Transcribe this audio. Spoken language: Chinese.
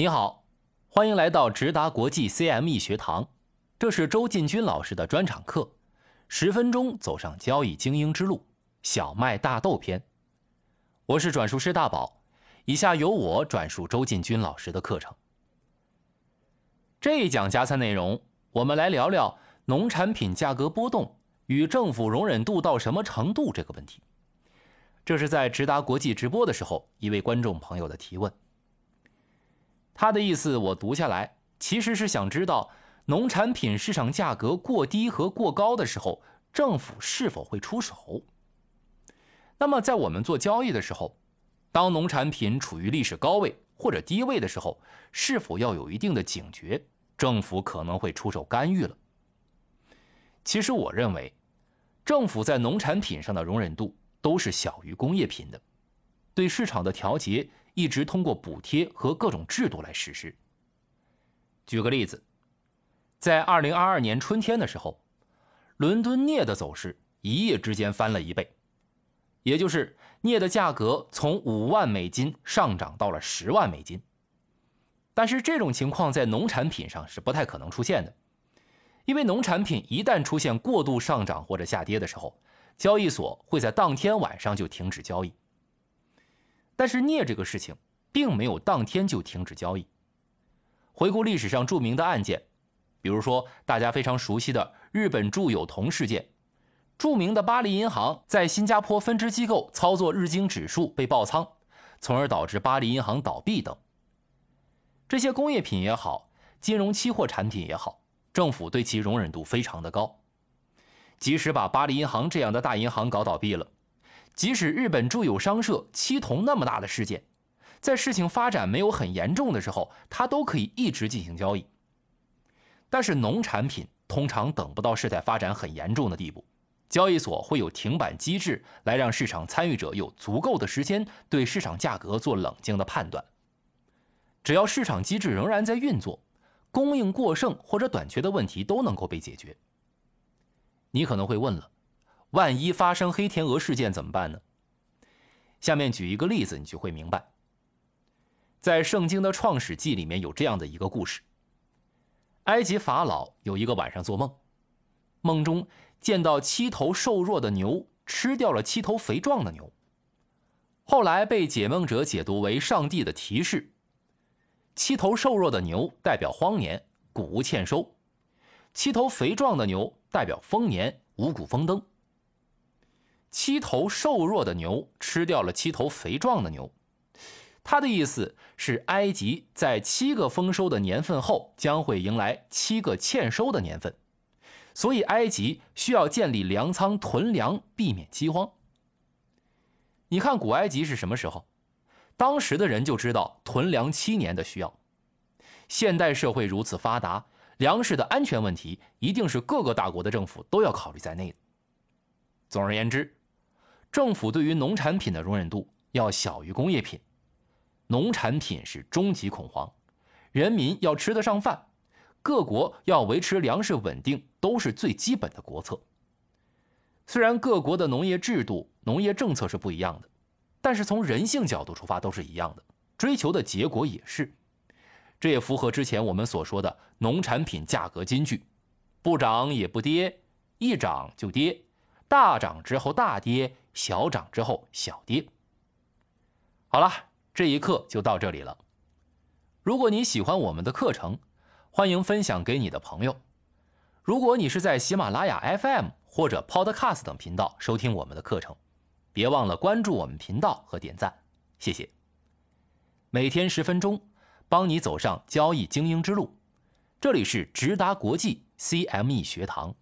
你好，欢迎来到直达国际 CME 学堂，这是周进军老师的专场课，十分钟走上交易精英之路，小麦大豆篇。我是转述师大宝，以下由我转述周进军老师的课程。这一讲加餐内容，我们来聊聊农产品价格波动与政府容忍度到什么程度这个问题。这是在直达国际直播的时候，一位观众朋友的提问。他的意思我读下来，其实是想知道农产品市场价格过低和过高的时候，政府是否会出手。那么在我们做交易的时候，当农产品处于历史高位或者低位的时候，是否要有一定的警觉，政府可能会出手干预了？其实我认为，政府在农产品上的容忍度都是小于工业品的，对市场的调节。一直通过补贴和各种制度来实施。举个例子，在二零二二年春天的时候，伦敦镍的走势一夜之间翻了一倍，也就是镍的价格从五万美金上涨到了十万美金。但是这种情况在农产品上是不太可能出现的，因为农产品一旦出现过度上涨或者下跌的时候，交易所会在当天晚上就停止交易。但是镍这个事情并没有当天就停止交易。回顾历史上著名的案件，比如说大家非常熟悉的日本住友铜事件，著名的巴黎银行在新加坡分支机构操作日经指数被爆仓，从而导致巴黎银行倒闭等。这些工业品也好，金融期货产品也好，政府对其容忍度非常的高，即使把巴黎银行这样的大银行搞倒闭了。即使日本住友商社七铜那么大的事件，在事情发展没有很严重的时候，它都可以一直进行交易。但是农产品通常等不到事态发展很严重的地步，交易所会有停板机制来让市场参与者有足够的时间对市场价格做冷静的判断。只要市场机制仍然在运作，供应过剩或者短缺的问题都能够被解决。你可能会问了。万一发生黑天鹅事件怎么办呢？下面举一个例子，你就会明白。在圣经的创始记里面有这样的一个故事：埃及法老有一个晚上做梦，梦中见到七头瘦弱的牛吃掉了七头肥壮的牛。后来被解梦者解读为上帝的提示：七头瘦弱的牛代表荒年，谷物欠收；七头肥壮的牛代表丰年，五谷丰登。七头瘦弱的牛吃掉了七头肥壮的牛，他的意思是，埃及在七个丰收的年份后将会迎来七个欠收的年份，所以埃及需要建立粮仓囤粮，避免饥荒。你看古埃及是什么时候？当时的人就知道囤粮七年的需要。现代社会如此发达，粮食的安全问题一定是各个大国的政府都要考虑在内的。总而言之。政府对于农产品的容忍度要小于工业品，农产品是终极恐慌，人民要吃得上饭，各国要维持粮食稳定都是最基本的国策。虽然各国的农业制度、农业政策是不一样的，但是从人性角度出发都是一样的，追求的结果也是。这也符合之前我们所说的农产品价格金句：不涨也不跌，一涨就跌，大涨之后大跌。小涨之后小跌。好了，这一课就到这里了。如果你喜欢我们的课程，欢迎分享给你的朋友。如果你是在喜马拉雅 FM 或者 Podcast 等频道收听我们的课程，别忘了关注我们频道和点赞，谢谢。每天十分钟，帮你走上交易精英之路。这里是直达国际 CME 学堂。